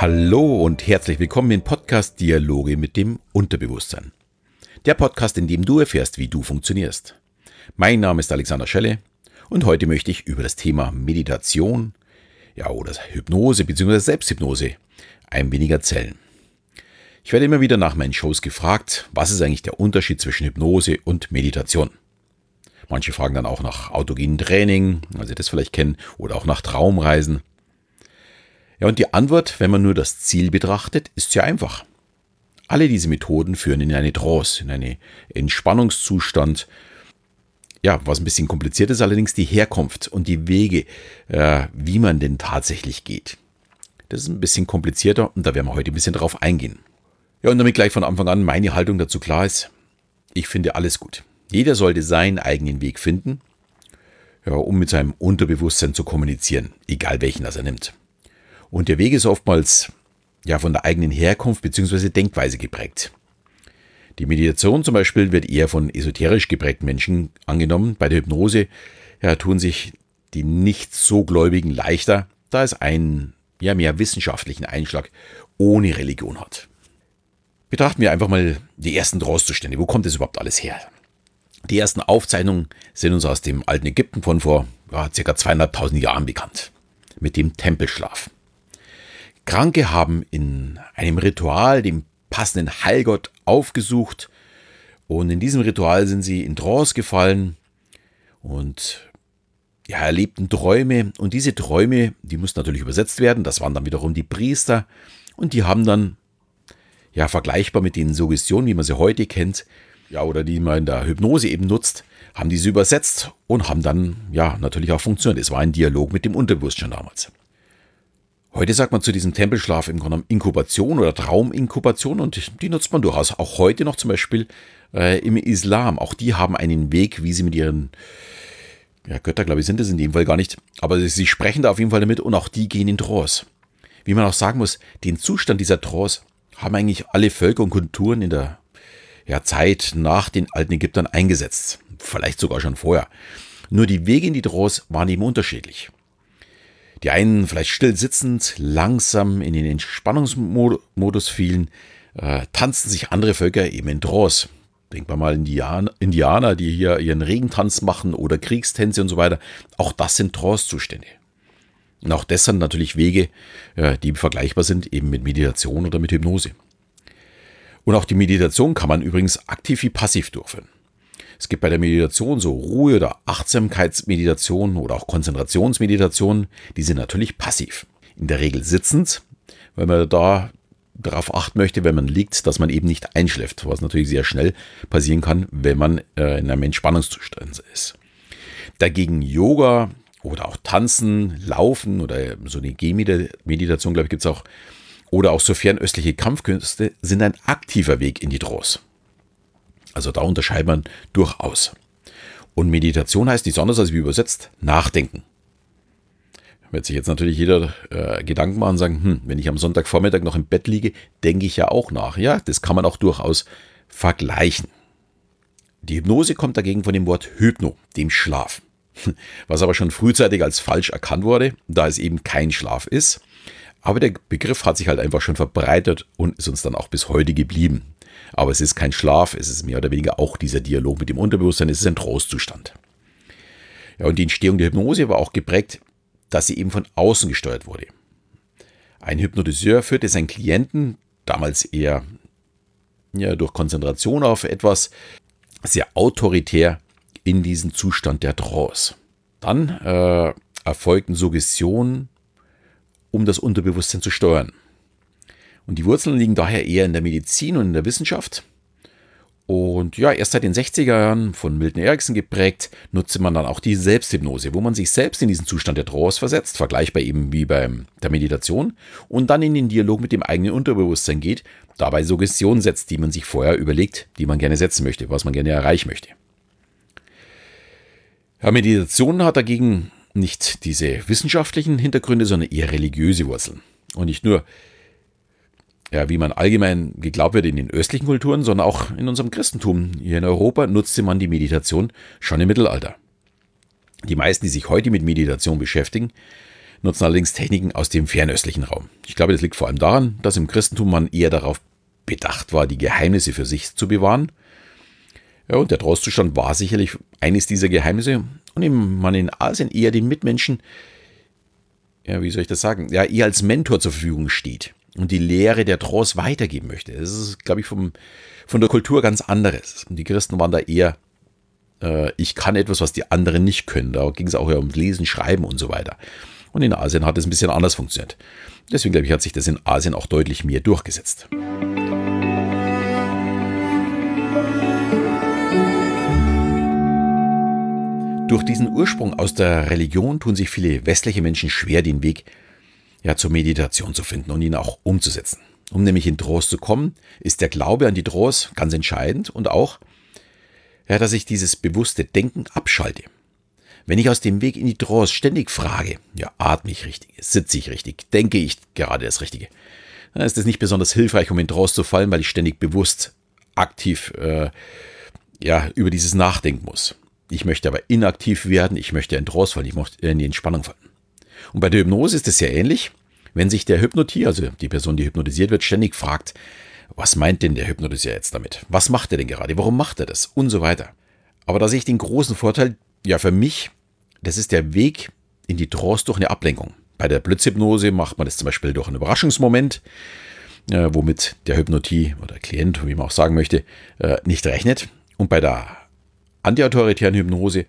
Hallo und herzlich willkommen im Podcast Dialoge mit dem Unterbewusstsein. Der Podcast, in dem du erfährst, wie du funktionierst. Mein Name ist Alexander Schelle und heute möchte ich über das Thema Meditation, ja, oder Hypnose bzw. Selbsthypnose ein wenig erzählen. Ich werde immer wieder nach meinen Shows gefragt, was ist eigentlich der Unterschied zwischen Hypnose und Meditation? Manche fragen dann auch nach autogenen Training, sie das vielleicht kennen, oder auch nach Traumreisen. Ja, und die Antwort, wenn man nur das Ziel betrachtet, ist sehr einfach. Alle diese Methoden führen in eine Trance, in einen Entspannungszustand. Ja, was ein bisschen kompliziert ist, allerdings die Herkunft und die Wege, äh, wie man denn tatsächlich geht. Das ist ein bisschen komplizierter und da werden wir heute ein bisschen drauf eingehen. Ja, und damit gleich von Anfang an meine Haltung dazu klar ist, ich finde alles gut. Jeder sollte seinen eigenen Weg finden, ja, um mit seinem Unterbewusstsein zu kommunizieren, egal welchen das er nimmt. Und der Weg ist oftmals ja von der eigenen Herkunft bzw. Denkweise geprägt. Die Meditation zum Beispiel wird eher von esoterisch geprägten Menschen angenommen. Bei der Hypnose ja, tun sich die nicht so Gläubigen leichter, da es einen ja, mehr wissenschaftlichen Einschlag ohne Religion hat. Betrachten wir einfach mal die ersten Trance-Zustände. Wo kommt das überhaupt alles her? Die ersten Aufzeichnungen sind uns aus dem alten Ägypten von vor ja, ca. 200.000 Jahren bekannt. Mit dem Tempelschlaf. Kranke haben in einem Ritual den passenden Heilgott aufgesucht und in diesem Ritual sind sie in Trance gefallen und ja, erlebten Träume und diese Träume, die mussten natürlich übersetzt werden, das waren dann wiederum die Priester und die haben dann ja vergleichbar mit den Suggestionen, wie man sie heute kennt, ja oder die man in der Hypnose eben nutzt, haben diese übersetzt und haben dann ja natürlich auch funktioniert. Es war ein Dialog mit dem Unterbewusstsein damals. Heute sagt man zu diesem Tempelschlaf im Grunde Inkubation oder Trauminkubation und die nutzt man durchaus auch heute noch zum Beispiel äh, im Islam. Auch die haben einen Weg, wie sie mit ihren ja, Götter, glaube ich, sind es in dem Fall gar nicht, aber sie sprechen da auf jeden Fall damit und auch die gehen in Trance. Wie man auch sagen muss, den Zustand dieser Trance haben eigentlich alle Völker und Kulturen in der ja, Zeit nach den alten Ägyptern eingesetzt. Vielleicht sogar schon vorher. Nur die Wege in die Trance waren eben unterschiedlich. Die einen vielleicht still sitzend, langsam in den Entspannungsmodus fielen, äh, tanzten sich andere Völker eben in Trance. Denkt man mal Indianer, Indianer, die hier ihren Regentanz machen oder Kriegstänze und so weiter. Auch das sind Trance-Zustände. Und auch das sind natürlich Wege, äh, die vergleichbar sind eben mit Meditation oder mit Hypnose. Und auch die Meditation kann man übrigens aktiv wie passiv durchführen. Es gibt bei der Meditation so Ruhe- oder Achtsamkeitsmeditation oder auch Konzentrationsmeditation. Die sind natürlich passiv. In der Regel sitzend, weil man da darauf achten möchte, wenn man liegt, dass man eben nicht einschläft, was natürlich sehr schnell passieren kann, wenn man äh, in einem Entspannungszustand ist. Dagegen Yoga oder auch Tanzen, Laufen oder so eine Gehmeditation, glaube ich, gibt es auch, oder auch so fernöstliche Kampfkünste sind ein aktiver Weg in die Trance. Also da unterscheidet man durchaus. Und Meditation heißt nichts anderes als wie übersetzt nachdenken. Wird sich jetzt natürlich jeder äh, Gedanken machen und sagen, hm, wenn ich am Sonntagvormittag noch im Bett liege, denke ich ja auch nach. Ja, das kann man auch durchaus vergleichen. Die Hypnose kommt dagegen von dem Wort Hypno, dem Schlaf. Was aber schon frühzeitig als falsch erkannt wurde, da es eben kein Schlaf ist. Aber der Begriff hat sich halt einfach schon verbreitet und ist uns dann auch bis heute geblieben. Aber es ist kein Schlaf, es ist mehr oder weniger auch dieser Dialog mit dem Unterbewusstsein, es ist ein Trostzustand. Ja, und die Entstehung der Hypnose war auch geprägt, dass sie eben von außen gesteuert wurde. Ein Hypnotiseur führte seinen Klienten, damals eher ja, durch Konzentration auf etwas, sehr autoritär in diesen Zustand der Trance. Dann äh, erfolgten Suggestionen, um das Unterbewusstsein zu steuern. Und die Wurzeln liegen daher eher in der Medizin und in der Wissenschaft. Und ja, erst seit den 60er Jahren von Milton Erickson geprägt, nutzte man dann auch die Selbsthypnose, wo man sich selbst in diesen Zustand der Trance versetzt, vergleichbar eben wie bei der Meditation, und dann in den Dialog mit dem eigenen Unterbewusstsein geht, dabei Suggestionen setzt, die man sich vorher überlegt, die man gerne setzen möchte, was man gerne erreichen möchte. Ja, Meditation hat dagegen nicht diese wissenschaftlichen Hintergründe, sondern eher religiöse Wurzeln. Und nicht nur ja, wie man allgemein geglaubt wird in den östlichen Kulturen, sondern auch in unserem Christentum hier in Europa nutzte man die Meditation schon im Mittelalter. Die meisten, die sich heute mit Meditation beschäftigen, nutzen allerdings Techniken aus dem fernöstlichen Raum. Ich glaube, das liegt vor allem daran, dass im Christentum man eher darauf bedacht war, die Geheimnisse für sich zu bewahren. Ja, und der Trostzustand war sicherlich eines dieser Geheimnisse und man in Asien eher den Mitmenschen, ja, wie soll ich das sagen, ja, eher als Mentor zur Verfügung steht und die Lehre der Trost weitergeben möchte. Das ist, glaube ich, vom, von der Kultur ganz anderes. Die Christen waren da eher, äh, ich kann etwas, was die anderen nicht können. Da ging es auch ja um Lesen, Schreiben und so weiter. Und in Asien hat es ein bisschen anders funktioniert. Deswegen glaube ich, hat sich das in Asien auch deutlich mehr durchgesetzt. Durch diesen Ursprung aus der Religion tun sich viele westliche Menschen schwer, den Weg ja, zur Meditation zu finden und ihn auch umzusetzen. Um nämlich in Trost zu kommen, ist der Glaube an die Trost ganz entscheidend und auch, ja, dass ich dieses bewusste Denken abschalte. Wenn ich aus dem Weg in die Trost ständig frage, ja, atme ich richtig, sitze ich richtig, denke ich gerade das Richtige, dann ist es nicht besonders hilfreich, um in Trost zu fallen, weil ich ständig bewusst aktiv äh, ja, über dieses nachdenken muss. Ich möchte aber inaktiv werden, ich möchte in Trance fallen, ich möchte in die Entspannung fallen. Und bei der Hypnose ist es sehr ähnlich. Wenn sich der Hypnotier, also die Person, die hypnotisiert wird, ständig fragt, was meint denn der Hypnotiseur jetzt damit? Was macht er denn gerade? Warum macht er das? Und so weiter. Aber da sehe ich den großen Vorteil, ja, für mich, das ist der Weg in die Trance durch eine Ablenkung. Bei der Blitzhypnose macht man das zum Beispiel durch einen Überraschungsmoment, äh, womit der Hypnotie oder Klient, wie man auch sagen möchte, äh, nicht rechnet. Und bei der antiautoritären Hypnose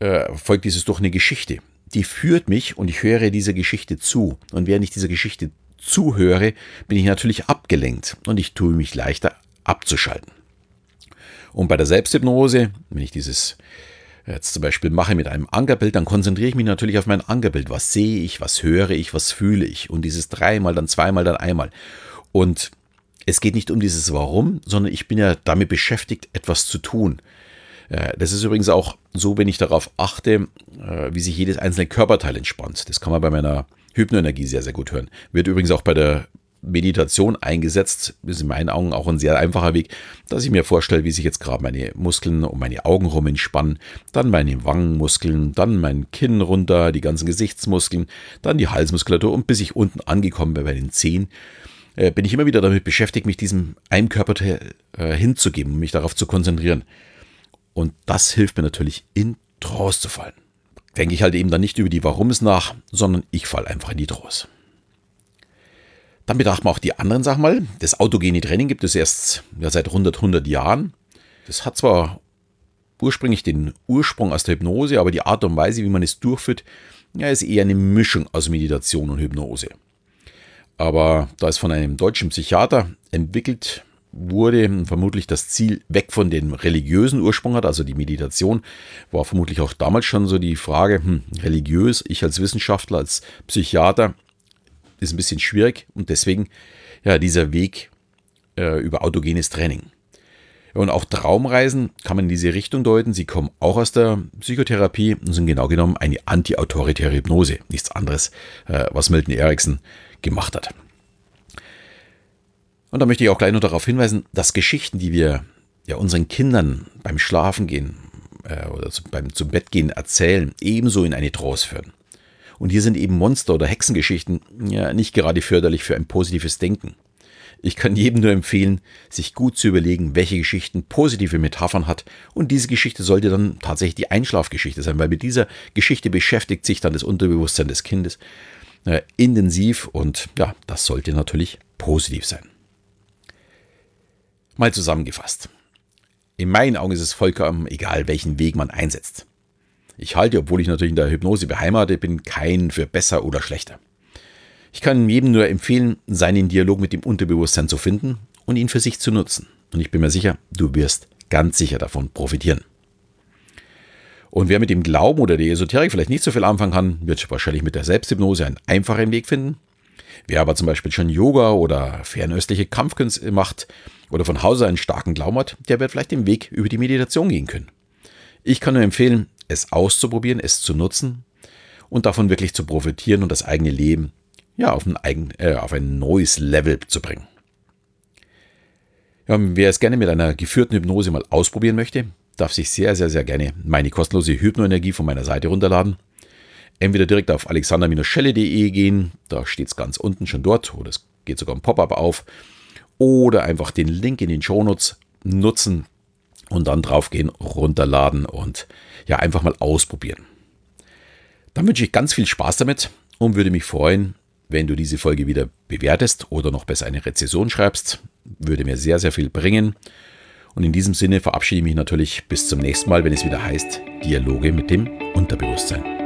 äh, folgt dieses durch eine Geschichte. Die führt mich und ich höre dieser Geschichte zu. Und während ich dieser Geschichte zuhöre, bin ich natürlich abgelenkt und ich tue mich leichter abzuschalten. Und bei der Selbsthypnose, wenn ich dieses jetzt zum Beispiel mache mit einem Ankerbild, dann konzentriere ich mich natürlich auf mein Ankerbild. Was sehe ich, was höre ich, was fühle ich? Und dieses dreimal, dann zweimal, dann einmal. Und es geht nicht um dieses Warum, sondern ich bin ja damit beschäftigt, etwas zu tun. Äh, das ist übrigens auch so, wenn ich darauf achte, äh, wie sich jedes einzelne Körperteil entspannt. Das kann man bei meiner Hypnoenergie sehr, sehr gut hören. Wird übrigens auch bei der Meditation eingesetzt. Ist in meinen Augen auch ein sehr einfacher Weg, dass ich mir vorstelle, wie sich jetzt gerade meine Muskeln um meine Augen rum entspannen, dann meine Wangenmuskeln, dann mein Kinn runter, die ganzen Gesichtsmuskeln, dann die Halsmuskulatur und bis ich unten angekommen bin bei den Zehen äh, bin ich immer wieder damit beschäftigt, mich diesem einem Körperteil hinzugeben, mich darauf zu konzentrieren. Und das hilft mir natürlich, in Trance zu fallen. Denke ich halt eben dann nicht über die Warums nach, sondern ich falle einfach in die Trance. Dann betrachten wir auch die anderen Sachen mal. Das autogene Training gibt es erst ja, seit 100, 100 Jahren. Das hat zwar ursprünglich den Ursprung aus der Hypnose, aber die Art und Weise, wie man es durchführt, ja, ist eher eine Mischung aus Meditation und Hypnose. Aber da es von einem deutschen Psychiater entwickelt wurde, vermutlich das Ziel weg von dem religiösen Ursprung hat, also die Meditation, war vermutlich auch damals schon so die Frage, hm, religiös, ich als Wissenschaftler, als Psychiater, ist ein bisschen schwierig und deswegen ja dieser Weg äh, über autogenes Training. Und auch Traumreisen kann man in diese Richtung deuten. Sie kommen auch aus der Psychotherapie und sind genau genommen eine anti-autoritäre Hypnose. Nichts anderes, äh, was Milton Erickson gemacht hat. Und da möchte ich auch gleich noch darauf hinweisen, dass Geschichten, die wir ja unseren Kindern beim Schlafengehen äh, oder zu, beim zum Bettgehen erzählen, ebenso in eine Trance führen. Und hier sind eben Monster- oder Hexengeschichten ja nicht gerade förderlich für ein positives Denken. Ich kann jedem nur empfehlen, sich gut zu überlegen, welche Geschichten positive Metaphern hat. Und diese Geschichte sollte dann tatsächlich die Einschlafgeschichte sein, weil mit dieser Geschichte beschäftigt sich dann das Unterbewusstsein des Kindes äh, intensiv und ja, das sollte natürlich positiv sein. Mal zusammengefasst. In meinen Augen ist es vollkommen egal, welchen Weg man einsetzt. Ich halte, obwohl ich natürlich in der Hypnose beheimatet bin, keinen für besser oder schlechter. Ich kann jedem nur empfehlen, seinen Dialog mit dem Unterbewusstsein zu finden und ihn für sich zu nutzen. Und ich bin mir sicher, du wirst ganz sicher davon profitieren. Und wer mit dem Glauben oder der Esoterik vielleicht nicht so viel anfangen kann, wird wahrscheinlich mit der Selbsthypnose einen einfachen Weg finden. Wer aber zum Beispiel schon Yoga oder fernöstliche Kampfkünste macht oder von Hause einen starken Glauben hat, der wird vielleicht den Weg über die Meditation gehen können. Ich kann nur empfehlen, es auszuprobieren, es zu nutzen und davon wirklich zu profitieren und das eigene Leben ja, auf, ein, eigen, äh, auf ein neues Level zu bringen. Ja, wer es gerne mit einer geführten Hypnose mal ausprobieren möchte, darf sich sehr, sehr, sehr gerne meine kostenlose Hypnoenergie von meiner Seite runterladen. Entweder direkt auf alexander-schelle.de gehen, da steht es ganz unten schon dort, oder es geht sogar ein Pop-up auf, oder einfach den Link in den Shownotes nutzen und dann draufgehen, runterladen und ja, einfach mal ausprobieren. Dann wünsche ich ganz viel Spaß damit und würde mich freuen, wenn du diese Folge wieder bewertest oder noch besser eine Rezession schreibst. Würde mir sehr, sehr viel bringen. Und in diesem Sinne verabschiede ich mich natürlich bis zum nächsten Mal, wenn es wieder heißt Dialoge mit dem Unterbewusstsein.